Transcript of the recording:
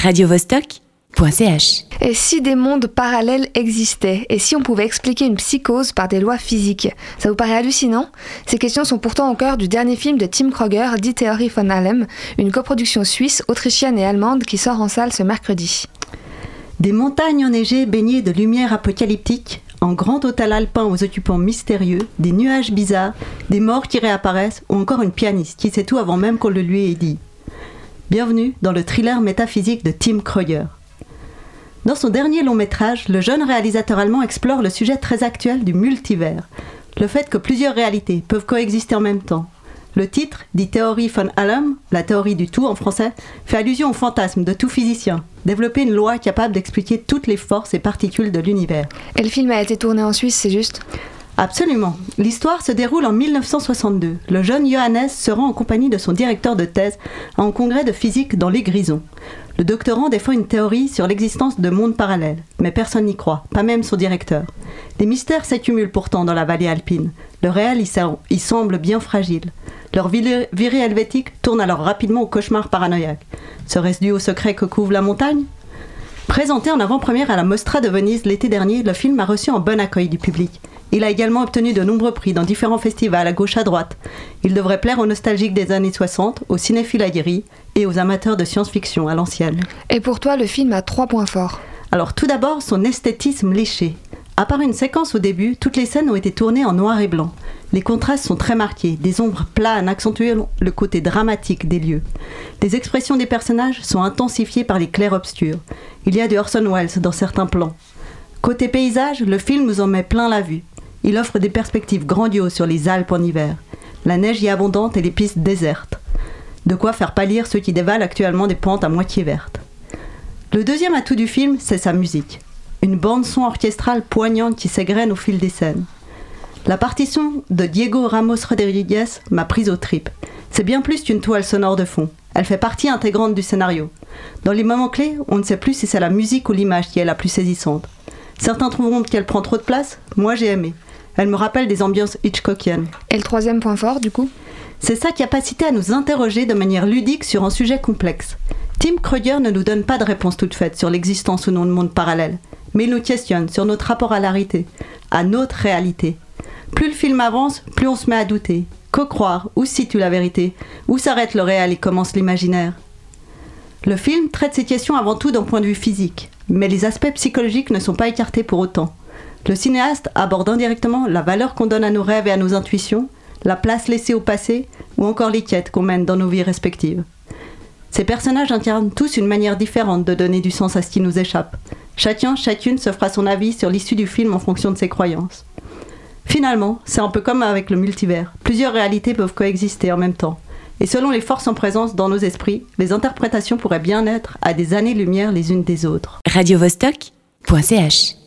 radiovostok.ch. Et si des mondes parallèles existaient? Et si on pouvait expliquer une psychose par des lois physiques? Ça vous paraît hallucinant? Ces questions sont pourtant au cœur du dernier film de Tim Kroger, Die Theorie von Allem, une coproduction suisse, autrichienne et allemande qui sort en salle ce mercredi. Des montagnes enneigées baignées de lumière apocalyptique, en grand hôtel alpin aux occupants mystérieux, des nuages bizarres, des morts qui réapparaissent, ou encore une pianiste qui sait tout avant même qu'on le lui ait dit. Bienvenue dans le thriller métaphysique de Tim Kreuger. Dans son dernier long métrage, le jeune réalisateur allemand explore le sujet très actuel du multivers, le fait que plusieurs réalités peuvent coexister en même temps. Le titre, dit Théorie von Allem, la théorie du tout en français, fait allusion au fantasme de tout physicien, développer une loi capable d'expliquer toutes les forces et particules de l'univers. Et le film a été tourné en Suisse, c'est juste? Absolument. L'histoire se déroule en 1962. Le jeune Johannes se rend en compagnie de son directeur de thèse à un congrès de physique dans les Grisons. Le doctorant défend une théorie sur l'existence de mondes parallèles, mais personne n'y croit, pas même son directeur. Des mystères s'accumulent pourtant dans la vallée alpine. Le réel y, semble bien fragile. Leur virée helvétique tourne alors rapidement au cauchemar paranoïaque. Serait-ce dû au secret que couvre la montagne? Présenté en avant-première à la Mostra de Venise l'été dernier, le film a reçu un bon accueil du public. Il a également obtenu de nombreux prix dans différents festivals à gauche à droite. Il devrait plaire aux nostalgiques des années 60, aux cinéphiles aguerris et aux amateurs de science-fiction à l'ancienne. Et pour toi, le film a trois points forts. Alors tout d'abord, son esthétisme léché. À part une séquence au début, toutes les scènes ont été tournées en noir et blanc. Les contrastes sont très marqués, des ombres planes accentuent le côté dramatique des lieux. Les expressions des personnages sont intensifiées par les clairs-obscurs. Il y a du Orson Welles dans certains plans. Côté paysage, le film nous en met plein la vue. Il offre des perspectives grandioses sur les Alpes en hiver. La neige y est abondante et les pistes désertes. De quoi faire pâlir ceux qui dévalent actuellement des pentes à moitié vertes. Le deuxième atout du film, c'est sa musique. Une bande-son orchestrale poignante qui s'égrène au fil des scènes. La partition de Diego Ramos Rodriguez m'a prise aux tripes. C'est bien plus qu'une toile sonore de fond. Elle fait partie intégrante du scénario. Dans les moments clés, on ne sait plus si c'est la musique ou l'image qui est la plus saisissante. Certains trouveront qu'elle prend trop de place, moi j'ai aimé. Elle me rappelle des ambiances Hitchcockiennes. Et le troisième point fort, du coup? C'est sa capacité à nous interroger de manière ludique sur un sujet complexe. Tim Kreuger ne nous donne pas de réponse toute faite sur l'existence ou non de monde parallèle, mais il nous questionne sur notre rapport à la réalité, à notre réalité. Plus le film avance, plus on se met à douter. Que croire? Où se situe la vérité? Où s'arrête le réel et commence l'imaginaire? Le film traite ces questions avant tout d'un point de vue physique, mais les aspects psychologiques ne sont pas écartés pour autant. Le cinéaste aborde indirectement la valeur qu'on donne à nos rêves et à nos intuitions, la place laissée au passé ou encore les quêtes qu'on mène dans nos vies respectives. Ces personnages incarnent tous une manière différente de donner du sens à ce qui nous échappe. Chacun, chacune se fera son avis sur l'issue du film en fonction de ses croyances. Finalement, c'est un peu comme avec le multivers. Plusieurs réalités peuvent coexister en même temps. Et selon les forces en présence dans nos esprits, les interprétations pourraient bien être à des années-lumière les unes des autres. radiovostok.ch